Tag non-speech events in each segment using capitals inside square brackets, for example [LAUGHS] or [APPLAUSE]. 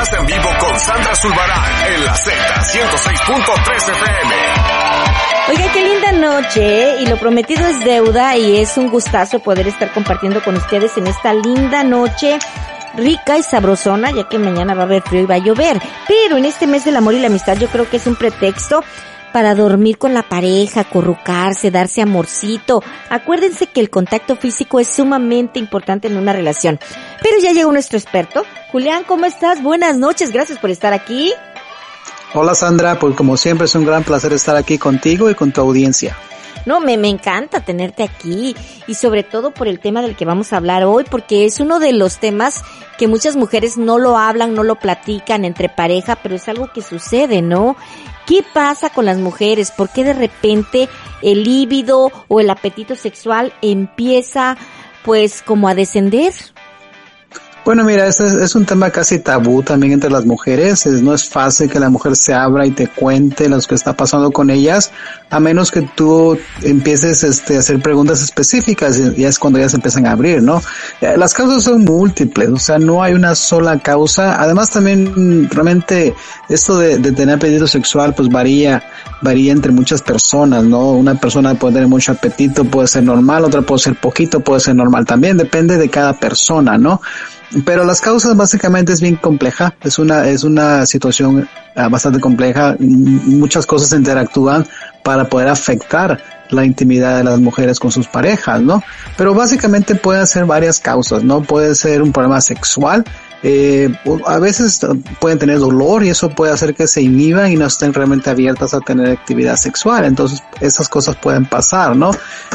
En vivo con Sandra Zulbarán en la Z 106.3 FM. Oiga, qué linda noche, y lo prometido es deuda, y es un gustazo poder estar compartiendo con ustedes en esta linda noche rica y sabrosona, ya que mañana va a haber frío y va a llover. Pero en este mes del amor y la amistad yo creo que es un pretexto para dormir con la pareja, corrucarse, darse amorcito. Acuérdense que el contacto físico es sumamente importante en una relación. Pero ya llegó nuestro experto. Julián, ¿cómo estás? Buenas noches, gracias por estar aquí. Hola Sandra, pues como siempre es un gran placer estar aquí contigo y con tu audiencia. No, me, me encanta tenerte aquí y sobre todo por el tema del que vamos a hablar hoy, porque es uno de los temas que muchas mujeres no lo hablan, no lo platican entre pareja, pero es algo que sucede, ¿no? ¿Qué pasa con las mujeres? ¿Por qué de repente el líbido o el apetito sexual empieza pues como a descender? Bueno, mira, este es, un tema casi tabú también entre las mujeres. no es fácil que la mujer se abra y te cuente lo que está pasando con ellas, a menos que tú empieces este, a hacer preguntas específicas y es cuando ellas empiezan a abrir, ¿no? Eh, las causas son múltiples, o sea, no hay una sola causa. Además, también realmente esto de, de tener apetito sexual, pues varía, varía entre muchas personas, ¿no? Una persona puede tener mucho apetito, puede ser normal, otra puede ser poquito, puede ser normal. También depende de cada persona, ¿no? Pero las causas básicamente es bien compleja, es una, es una situación ah, bastante compleja, muchas cosas interactúan para poder afectar la intimidad de las mujeres con sus parejas, ¿no? Pero básicamente pueden ser varias causas, ¿no? Puede ser un problema sexual, eh, a veces pueden tener dolor y eso puede hacer que se inhiban y no estén realmente abiertas a tener actividad sexual. Entonces, esas cosas pueden pasar, ¿no?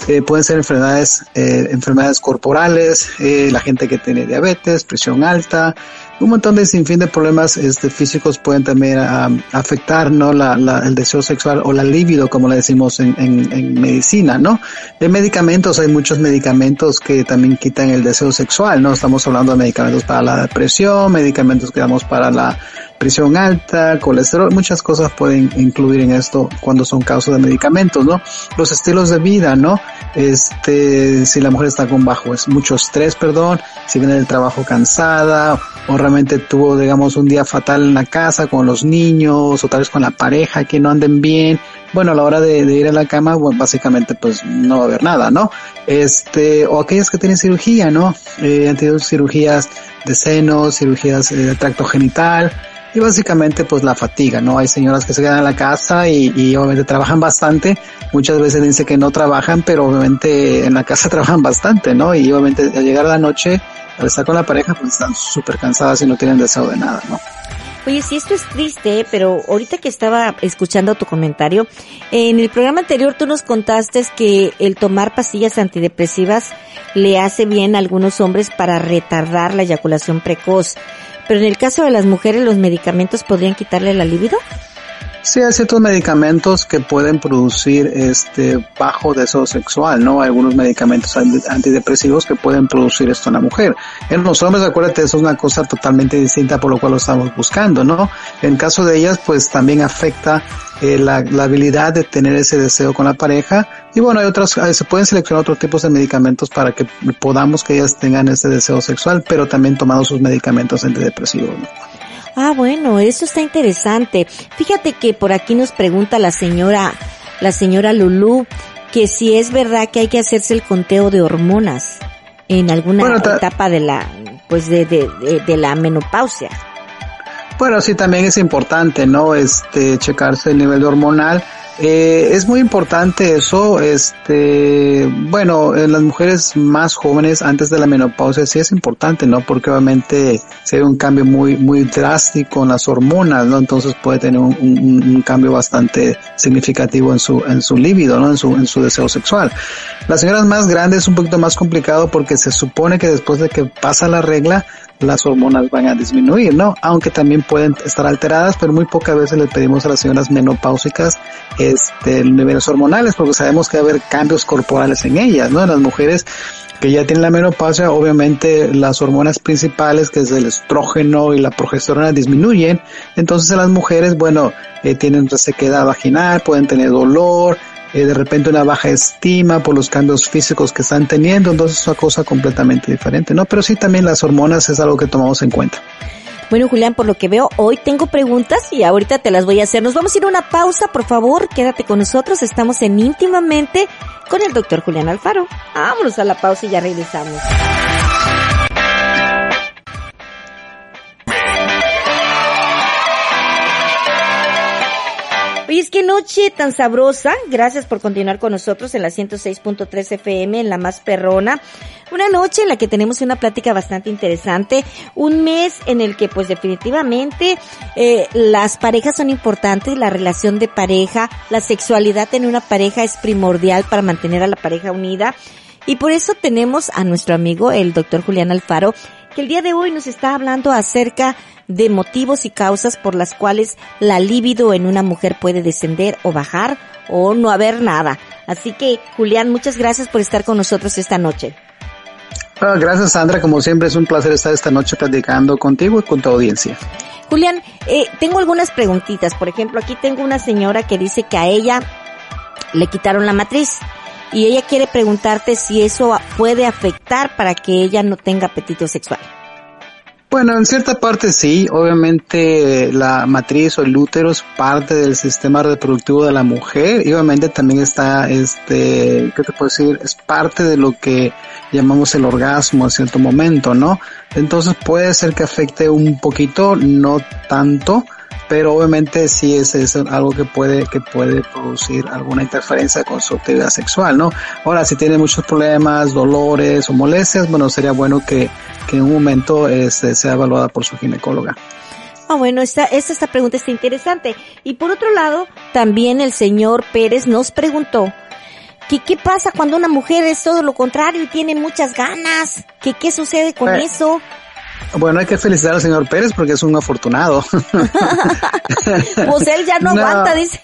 Eh, pueden ser enfermedades, eh, enfermedades corporales, eh, la gente que tiene diabetes, presión alta, un montón de sinfín de problemas este, físicos pueden también um, afectar no la, el deseo sexual o la libido como le decimos en, en, en medicina no de medicamentos hay muchos medicamentos que también quitan el deseo sexual no estamos hablando de medicamentos para la depresión medicamentos que damos para la presión alta, colesterol, muchas cosas pueden incluir en esto cuando son causas de medicamentos, ¿no? Los estilos de vida, ¿no? Este, si la mujer está con bajo, es mucho estrés, perdón, si viene del trabajo cansada, o realmente tuvo, digamos, un día fatal en la casa con los niños, o tal vez con la pareja que no anden bien, bueno, a la hora de, ir a la cama, bueno, básicamente pues no va a haber nada, ¿no? Este, o aquellas que tienen cirugía, ¿no? Eh, han tenido cirugías de senos, cirugías eh, de tracto genital, y básicamente pues la fatiga, ¿no? Hay señoras que se quedan en la casa y, y obviamente trabajan bastante, muchas veces dicen que no trabajan, pero obviamente en la casa [LAUGHS] trabajan bastante, ¿no? Y obviamente al llegar la noche, al estar con la pareja, pues están súper cansadas y no tienen deseo de nada, ¿no? Oye, sí, esto es triste, pero ahorita que estaba escuchando tu comentario, en el programa anterior tú nos contaste que el tomar pastillas antidepresivas le hace bien a algunos hombres para retardar la eyaculación precoz. Pero en el caso de las mujeres, ¿los medicamentos podrían quitarle la libido? Sí, hay ciertos medicamentos que pueden producir este bajo deseo sexual, ¿no? Algunos medicamentos antidepresivos que pueden producir esto en la mujer. En los hombres, acuérdate, eso es una cosa totalmente distinta por lo cual lo estamos buscando, ¿no? En caso de ellas, pues también afecta eh, la, la, habilidad de tener ese deseo con la pareja. Y bueno, hay otras, se pueden seleccionar otros tipos de medicamentos para que podamos que ellas tengan ese deseo sexual, pero también tomando sus medicamentos antidepresivos, ¿no? Ah, bueno, eso está interesante. Fíjate que por aquí nos pregunta la señora, la señora Lulú, que si es verdad que hay que hacerse el conteo de hormonas en alguna etapa de la, pues de, de, de, la menopausia. Bueno, sí, también es importante, ¿no? Este, checarse el nivel hormonal eh, es muy importante eso, este, bueno, en las mujeres más jóvenes antes de la menopausia sí es importante, ¿no? Porque obviamente se ve un cambio muy, muy drástico en las hormonas, ¿no? Entonces puede tener un, un, cambio bastante significativo en su, en su líbido, ¿no? En su, en su deseo sexual. Las señoras más grandes es un poquito más complicado porque se supone que después de que pasa la regla, las hormonas van a disminuir, ¿no? Aunque también pueden estar alteradas, pero muy pocas veces le pedimos a las señoras menopáusicas este, niveles hormonales, porque sabemos que va a haber cambios corporales en ellas, ¿no? En las mujeres que ya tienen la menopausia, obviamente las hormonas principales, que es el estrógeno y la progesterona, disminuyen. Entonces en las mujeres, bueno, eh, tienen resequedad vaginal, pueden tener dolor, eh, de repente una baja estima por los cambios físicos que están teniendo, entonces es una cosa completamente diferente, ¿no? Pero sí también las hormonas es algo que tomamos en cuenta. Bueno, Julián, por lo que veo, hoy tengo preguntas y ahorita te las voy a hacer. Nos vamos a ir a una pausa, por favor, quédate con nosotros. Estamos en íntimamente con el doctor Julián Alfaro. Vámonos a la pausa y ya regresamos. Oye, es que noche tan sabrosa. Gracias por continuar con nosotros en la 106.3 FM, en la más perrona. Una noche en la que tenemos una plática bastante interesante. Un mes en el que pues definitivamente eh, las parejas son importantes, la relación de pareja, la sexualidad en una pareja es primordial para mantener a la pareja unida. Y por eso tenemos a nuestro amigo, el doctor Julián Alfaro, que el día de hoy nos está hablando acerca de motivos y causas por las cuales la libido en una mujer puede descender o bajar o no haber nada. Así que, Julián, muchas gracias por estar con nosotros esta noche. Ah, gracias, Sandra. Como siempre, es un placer estar esta noche platicando contigo y con tu audiencia. Julián, eh, tengo algunas preguntitas. Por ejemplo, aquí tengo una señora que dice que a ella le quitaron la matriz y ella quiere preguntarte si eso puede afectar para que ella no tenga apetito sexual. Bueno, en cierta parte sí, obviamente la matriz o el útero es parte del sistema reproductivo de la mujer y obviamente también está, este, ¿qué te puedo decir? Es parte de lo que llamamos el orgasmo en cierto momento, ¿no? Entonces puede ser que afecte un poquito, no tanto, pero obviamente sí es, es algo que puede, que puede producir alguna interferencia con su actividad sexual, ¿no? Ahora, si tiene muchos problemas, dolores o molestias, bueno, sería bueno que, que en un momento este, sea evaluada por su ginecóloga. Ah, bueno, esta, esta, esta pregunta está interesante. Y por otro lado, también el señor Pérez nos preguntó que qué pasa cuando una mujer es todo lo contrario y tiene muchas ganas, que qué sucede con eso. Bueno, hay que felicitar al señor Pérez porque es un afortunado. [LAUGHS] pues él ya no, aguanta, dice.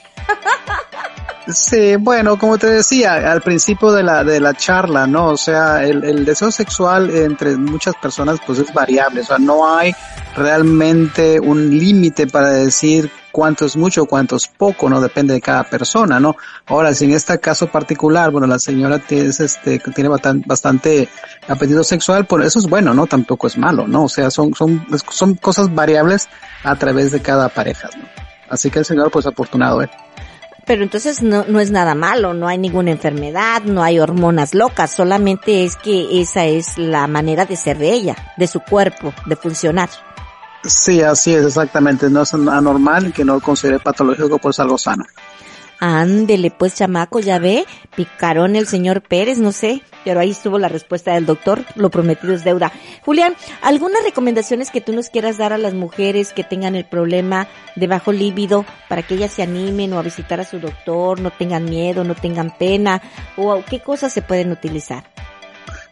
Sí, bueno, como te decía al principio de la, de la charla, ¿no? O sea, el, el deseo sexual entre muchas personas pues es variable, o sea, no hay realmente un límite para decir cuánto es mucho, cuánto es poco, no depende de cada persona, ¿no? Ahora, si en este caso particular, bueno, la señora tiene, este, tiene bastante, bastante apetito sexual, por eso es bueno, ¿no? Tampoco es malo, ¿no? O sea, son, son, son cosas variables a través de cada pareja, ¿no? Así que el señor, pues afortunado, ¿eh? Pero entonces no, no es nada malo, no hay ninguna enfermedad, no hay hormonas locas, solamente es que esa es la manera de ser de ella, de su cuerpo, de funcionar. Sí, así es, exactamente. No es anormal que no considere patológico, pues algo sano. Ándele, pues chamaco, ya ve, picarón el señor Pérez, no sé, pero ahí estuvo la respuesta del doctor, lo prometido es deuda. Julián, ¿algunas recomendaciones que tú nos quieras dar a las mujeres que tengan el problema de bajo líbido para que ellas se animen o a visitar a su doctor, no tengan miedo, no tengan pena, o qué cosas se pueden utilizar?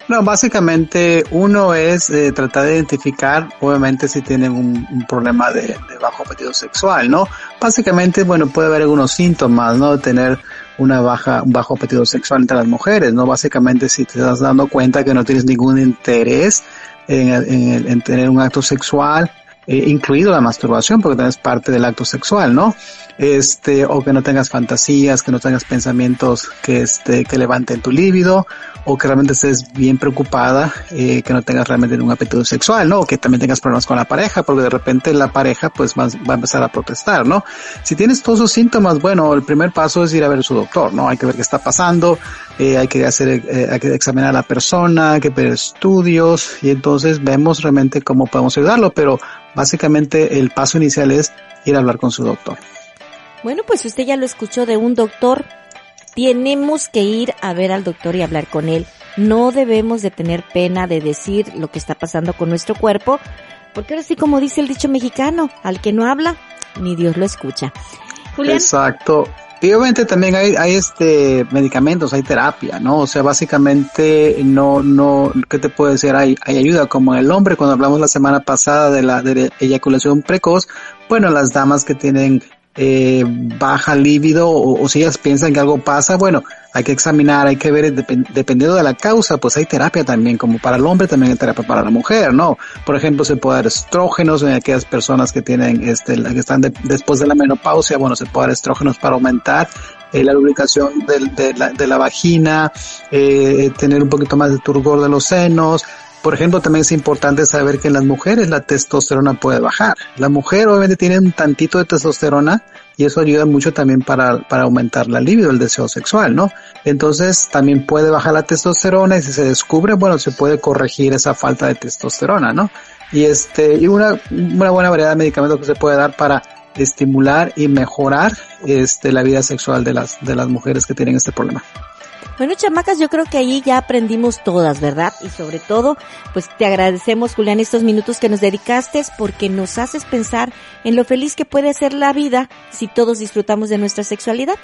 No, básicamente uno es eh, tratar de identificar, obviamente, si tienen un, problema de, bajo apetito sexual, ¿no? Básicamente, bueno, puede haber algunos síntomas, ¿no? De tener una baja, un bajo apetito sexual entre las mujeres, ¿no? Básicamente, si te estás dando cuenta que no tienes ningún interés en, en tener un acto sexual, eh, incluido la masturbación, porque también es parte del acto sexual, ¿no? Este, o que no tengas fantasías, que no tengas pensamientos que este, que levanten tu líbido, o que realmente estés bien preocupada, eh, que no tengas realmente un apetito sexual, ¿no? O que también tengas problemas con la pareja, porque de repente la pareja pues va, va a empezar a protestar, ¿no? Si tienes todos esos síntomas, bueno, el primer paso es ir a ver a su doctor, ¿no? Hay que ver qué está pasando, eh, hay que hacer, eh, hay que examinar a la persona, hay que ver estudios, y entonces vemos realmente cómo podemos ayudarlo, pero Básicamente el paso inicial es ir a hablar con su doctor. Bueno, pues usted ya lo escuchó de un doctor. Tenemos que ir a ver al doctor y hablar con él. No debemos de tener pena de decir lo que está pasando con nuestro cuerpo, porque ahora sí como dice el dicho mexicano, al que no habla, ni Dios lo escucha. Exacto. Y obviamente también hay, hay este medicamentos, hay terapia, ¿no? O sea, básicamente no, no, ¿qué te puedo decir? Hay, hay ayuda, como en el hombre, cuando hablamos la semana pasada de la, de eyaculación precoz, bueno, las damas que tienen eh, baja líbido o, si ellas piensan que algo pasa, bueno, hay que examinar, hay que ver, dependiendo de la causa, pues hay terapia también, como para el hombre también hay terapia para la mujer, ¿no? Por ejemplo, se puede dar estrógenos en aquellas personas que tienen, este, que están después de la menopausia, bueno, se puede dar estrógenos para aumentar eh, la lubricación de, la, de la vagina, eh, tener un poquito más de turgor de los senos, Por ejemplo, también es importante saber que en las mujeres la testosterona puede bajar. La mujer obviamente tiene un tantito de testosterona y eso ayuda mucho también para, para aumentar la libido, el deseo sexual, ¿no? Entonces también puede bajar la testosterona y si se descubre, bueno, se puede corregir esa falta de testosterona, ¿no? Y este, y una, una buena variedad de medicamentos que se puede dar para estimular y mejorar este, la vida sexual de las, de las mujeres que tienen este problema. Bueno, chamacas, yo creo que ahí ya aprendimos todas, ¿verdad? Y sobre todo, pues te agradecemos, Julián, estos minutos que nos dedicaste porque nos haces pensar en lo feliz que puede ser la vida si todos disfrutamos de nuestra sexualidad.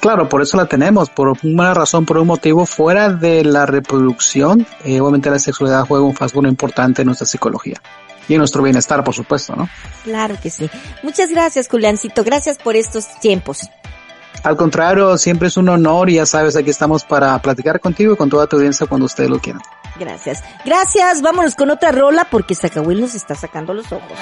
Claro, por eso la tenemos, por una razón, por un motivo fuera de la reproducción. Eh, obviamente la sexualidad juega un factor importante en nuestra psicología y en nuestro bienestar, por supuesto, ¿no? Claro que sí. Muchas gracias, Juliancito. Gracias por estos tiempos. Al contrario, siempre es un honor y ya sabes, aquí estamos para platicar contigo y con toda tu audiencia cuando ustedes lo quieran. Gracias. Gracias. Vámonos con otra rola porque Zacahuil nos está sacando los ojos.